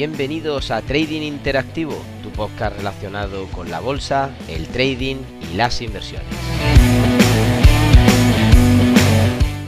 Bienvenidos a Trading Interactivo, tu podcast relacionado con la bolsa, el trading y las inversiones.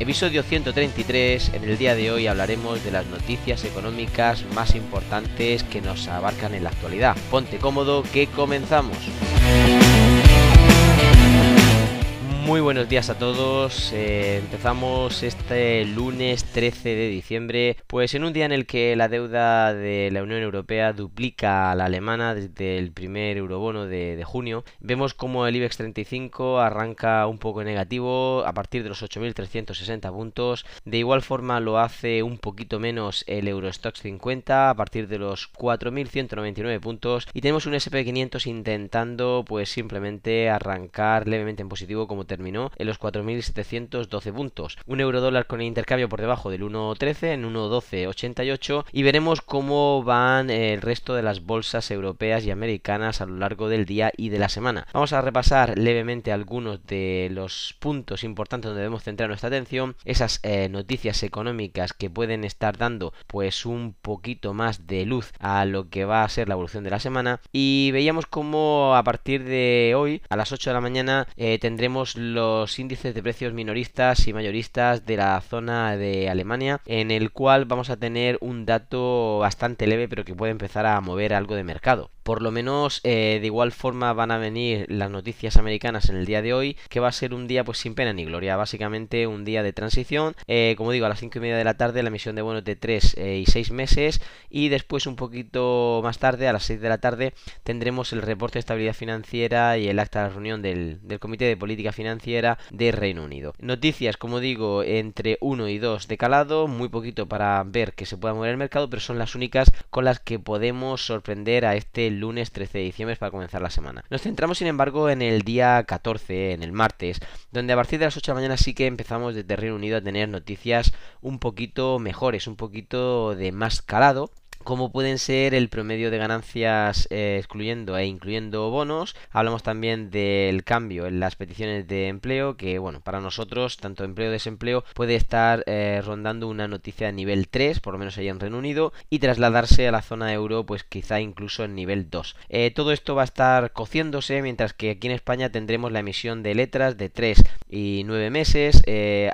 Episodio 133, en el día de hoy hablaremos de las noticias económicas más importantes que nos abarcan en la actualidad. Ponte cómodo que comenzamos. Muy buenos días a todos. Eh, empezamos este lunes 13 de diciembre, pues en un día en el que la deuda de la Unión Europea duplica a la alemana desde el primer eurobono de, junio. Vemos como el IBEX 35 arranca un poco negativo a partir de los 8.360 puntos. De igual forma lo hace un poquito menos el Eurostox 50 a partir de los 4.199 puntos. Y tenemos un SP500 intentando pues simplemente arrancar levemente en positivo como terminó en los 4.712 puntos. Un euro dólar con el intercambio por debajo del 1.13 en 1.1288 y veremos cómo van el resto de las bolsas europeas y americanas a lo largo del día y de la semana. Vamos a repasar levemente algunos de los puntos importantes donde debemos centrar nuestra atención, esas eh, noticias económicas que pueden estar dando pues un poquito más de luz a lo que va a ser la evolución de la semana y veíamos cómo a partir de hoy a las 8 de la mañana eh, tendremos los índices de precios minoristas y mayoristas de la zona de Alemania, en el cual vamos a tener un dato bastante leve, pero que puede empezar a mover algo de mercado. Por lo menos eh, de igual forma van a venir las noticias americanas en el día de hoy, que va a ser un día pues sin pena ni gloria, básicamente un día de transición, eh, como digo, a las 5 y media de la tarde la emisión de bonos de 3 eh, y 6 meses y después un poquito más tarde, a las 6 de la tarde, tendremos el reporte de estabilidad financiera y el acta de reunión del, del Comité de Política Financiera de Reino Unido. Noticias, como digo, entre 1 y 2 de calado, muy poquito para ver que se pueda mover el mercado, pero son las únicas con las que podemos sorprender a este lunes 13 de diciembre para comenzar la semana. Nos centramos sin embargo en el día 14, en el martes, donde a partir de las 8 de la mañana sí que empezamos desde Reino Unido a tener noticias un poquito mejores, un poquito de más calado como pueden ser el promedio de ganancias eh, excluyendo e incluyendo bonos. Hablamos también del cambio en las peticiones de empleo, que bueno, para nosotros, tanto empleo desempleo, puede estar eh, rondando una noticia a nivel 3, por lo menos ahí en Reino Unido, y trasladarse a la zona euro, pues quizá incluso en nivel 2. Eh, todo esto va a estar cociéndose, mientras que aquí en España tendremos la emisión de letras de 3 y 9 meses,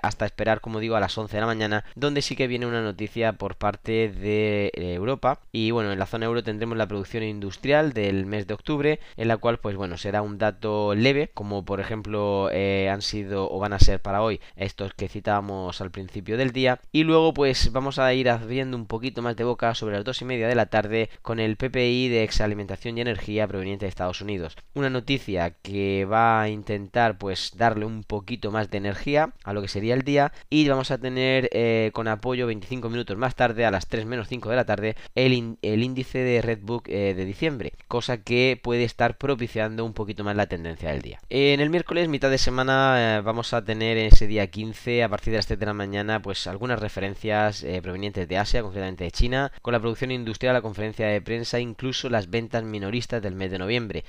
hasta esperar, como digo, a las 11 de la mañana, donde sí que viene una noticia por parte de Europa y bueno, en la zona euro tendremos la producción industrial del mes de octubre, en la cual pues bueno, será un dato leve, como por ejemplo eh, han sido o van a ser para hoy estos que citábamos al principio del día. Y luego pues vamos a ir abriendo un poquito más de boca sobre las dos y media de la tarde con el PPI de exalimentación y energía proveniente de Estados Unidos. Una noticia que va a intentar pues darle un poquito más de energía a lo que sería el día y vamos a tener eh, con apoyo 25 minutos más tarde a las 3 menos 5 de la tarde el, índice de Redbook eh, de diciembre, cosa que puede estar propiciando un poquito más la tendencia del día. En el miércoles, mitad de semana, eh, vamos a tener ese día 15, a partir de las 7 de la mañana, pues algunas referencias eh, provenientes de Asia, concretamente de China, con la producción industrial, la conferencia de prensa, incluso las ventas minoristas del mes de noviembre.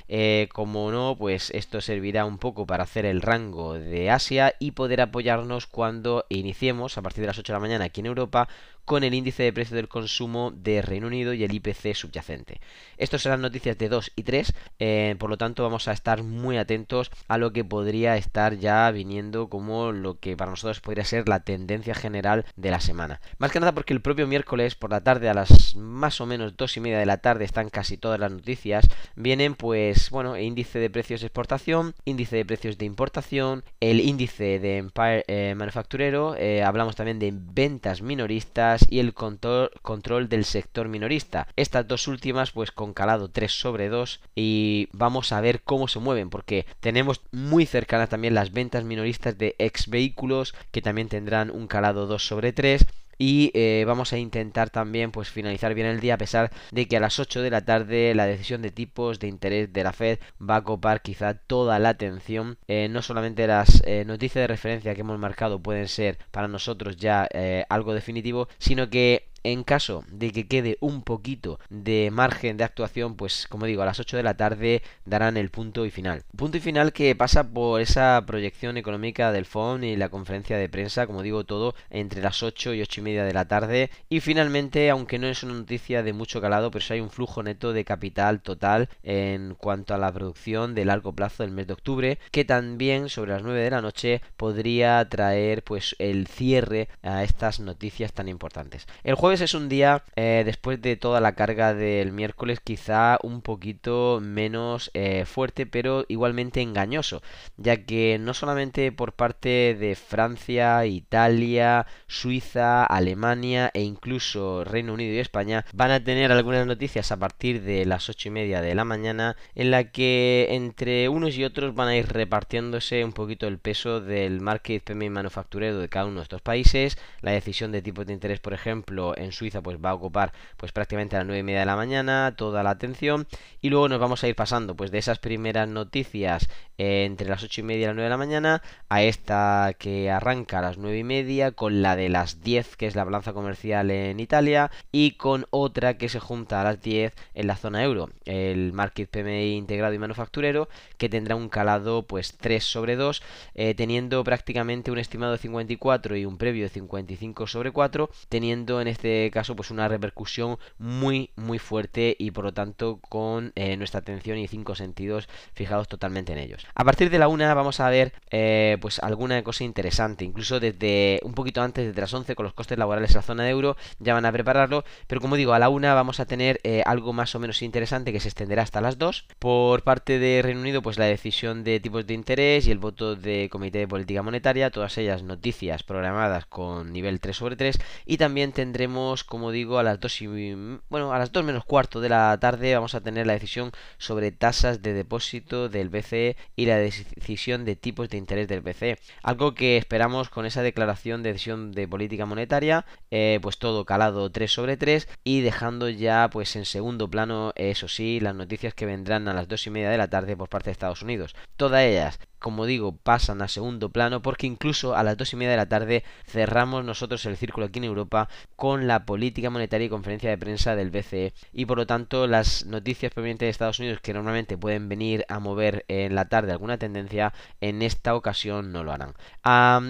como no, pues esto servirá un poco para hacer el rango de Asia y poder apoyarnos cuando iniciemos a partir de las 8 de la mañana aquí en Europa con el índice de precio del consumo de Reino Unido y el IPC subyacente. Estas serán noticias de 2 y 3, eh, por lo tanto vamos a estar muy atentos a lo que podría estar ya viniendo como lo que para nosotros podría ser la tendencia general de la semana. Más que nada porque el propio miércoles por la tarde a las más o menos 2 y media de la tarde están casi todas las noticias, vienen pues bueno, índice de precios de exportación, índice de precios de importación, el índice de Empire eh, manufacturero, eh, hablamos también de ventas minoristas, y el control, del sector minorista. Estas dos últimas pues con calado 3 sobre 2 y vamos a ver cómo se mueven porque tenemos muy cercanas también las ventas minoristas de ex vehículos que también tendrán un calado 2 sobre 3 y eh, vamos a intentar también pues finalizar bien el día a pesar de que a las 8 de la tarde la decisión de tipos de interés de la Fed va a copar quizá toda la atención. Eh, no solamente las eh, noticias de referencia que hemos marcado pueden ser para nosotros ya algo definitivo sino que En caso de que quede un poquito de margen de actuación, pues como digo, a las 8 de la tarde darán el punto y final. Punto y final que pasa por esa proyección económica del FON y la conferencia de prensa, como digo, todo entre las 8 y 8 y media de la tarde. Y finalmente, aunque no es una noticia de mucho calado, pero hay un flujo neto de capital total en cuanto a la producción de largo plazo del mes de octubre, que también sobre las 9 de la noche podría traer pues el cierre a estas noticias tan importantes. El jueves es un día, eh, después de toda la carga del miércoles, quizá un poquito menos eh, fuerte, pero igualmente engañoso, ya que no solamente por parte de Francia, Italia, Suiza, Alemania e incluso Reino Unido y España van a tener algunas noticias a partir de las ocho y media de la mañana en la que entre unos y otros van a ir repartiéndose un poquito el peso del market PMI manufacturero de cada uno de estos países, la decisión de tipos de interés por ejemplo en Suiza pues va a ocupar pues prácticamente a las nueve y media de la mañana toda la atención. Y luego nos vamos a ir pasando pues de esas primeras noticias eh, entre las ocho y media y las nueve de la mañana a esta que arranca a las nueve y media con la de las 10 que es la balanza comercial en Italia y con otra que se junta a las 10 en la zona euro el market PMI integrado y manufacturero que tendrá un calado pues 3 sobre 2 eh, teniendo prácticamente un estimado de 54 y un previo de 55 sobre 4 teniendo en este caso pues una repercusión muy muy fuerte y por lo tanto con eh, nuestra atención y cinco sentidos fijados totalmente en ellos. A partir de la una vamos a ver eh, pues alguna cosa interesante, incluso desde un poquito antes, desde las 11 con los costes laborales en la zona de euro, ya van a prepararlo, pero como digo, a la una vamos a tener eh, algo más o menos interesante que se extenderá hasta las 2. Por parte de Reino Unido, pues la decisión de tipos de interés y el voto de Comité de Política Monetaria, todas ellas noticias programadas con nivel 3 sobre 3 y también tendremos, como digo, a las 2 y bueno, a las 2 menos cuarto de la tarde vamos a tener la decisión sobre tasas de depósito del BCE y la decisión de tipos de interés del BCE. Algo que esperamos con esa declaración de decisión de política monetaria, eh, pues todo calado 3 sobre 3 y dejando ya pues en segundo plano, eso sí, las noticias que vendrán a las 2 y media de la tarde por parte de Estados Unidos. Todas ellas como digo, pasan a segundo plano porque incluso a las dos y media de la tarde cerramos nosotros el círculo aquí en Europa con la política monetaria y conferencia de prensa del BCE y por lo tanto las noticias provenientes de Estados Unidos que normalmente pueden venir a mover en la tarde alguna tendencia en esta ocasión no lo harán.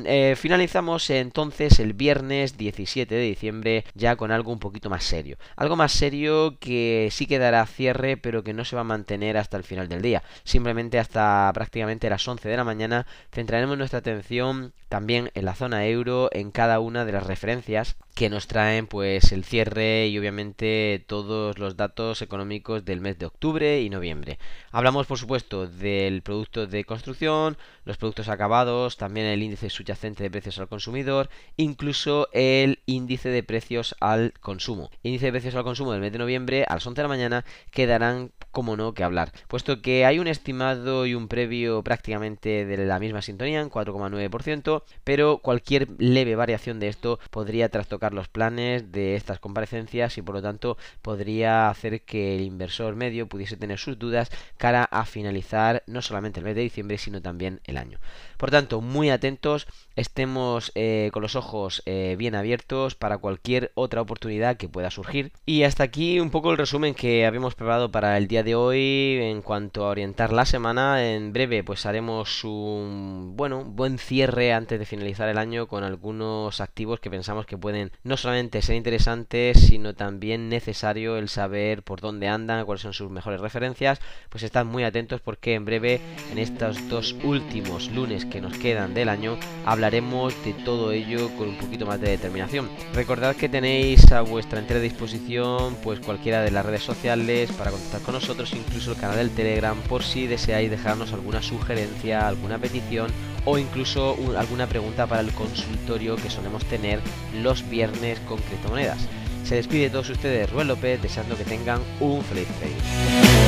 Eh, finalizamos entonces el viernes 17 de diciembre ya con algo un poquito más serio. Algo más serio que sí quedará cierre pero que no se va a mantener hasta el final del día. Simplemente hasta prácticamente las 11 de la mañana centraremos nuestra atención también en la zona euro, en cada una de las referencias que nos traen pues el cierre y obviamente todos los datos económicos del mes de octubre y noviembre. Hablamos por supuesto del producto de construcción, los productos acabados, también el índice subyacente de precios al consumidor, incluso el índice de precios al consumo. Índice de precios al consumo del mes de noviembre a las 11 de la mañana quedarán como no que hablar, puesto que hay un estimado y un previo prácticamente de la misma sintonía en 4,9%, pero cualquier leve variación de esto podría trastocar los planes de estas comparecencias y por lo tanto podría hacer que el inversor medio pudiese tener sus dudas cara a finalizar no solamente el mes de diciembre, sino también el año. Por tanto, muy atentos, estemos eh, con los ojos eh, bien abiertos para cualquier otra oportunidad que pueda surgir. Y hasta aquí un poco el resumen que habíamos preparado para el día de hoy en cuanto a orientar la semana. En breve pues haremos un bueno, buen cierre antes de finalizar el año con algunos activos que pensamos que pueden no solamente ser interesantes, sino también necesario el saber por dónde andan, cuáles son sus mejores referencias. Pues están muy atentos porque en breve en estos dos últimos lunes que nos quedan del año hablaremos de todo ello con un poquito más de determinación. Recordad que tenéis a vuestra entera disposición pues cualquiera de las redes sociales para contactar con nosotros incluso el canal del Telegram por si deseáis dejarnos alguna sugerencia, alguna petición o incluso alguna pregunta para el consultorio que solemos tener los viernes con criptomonedas. Se despide de todos ustedes Rubén López deseando que tengan un feliz día.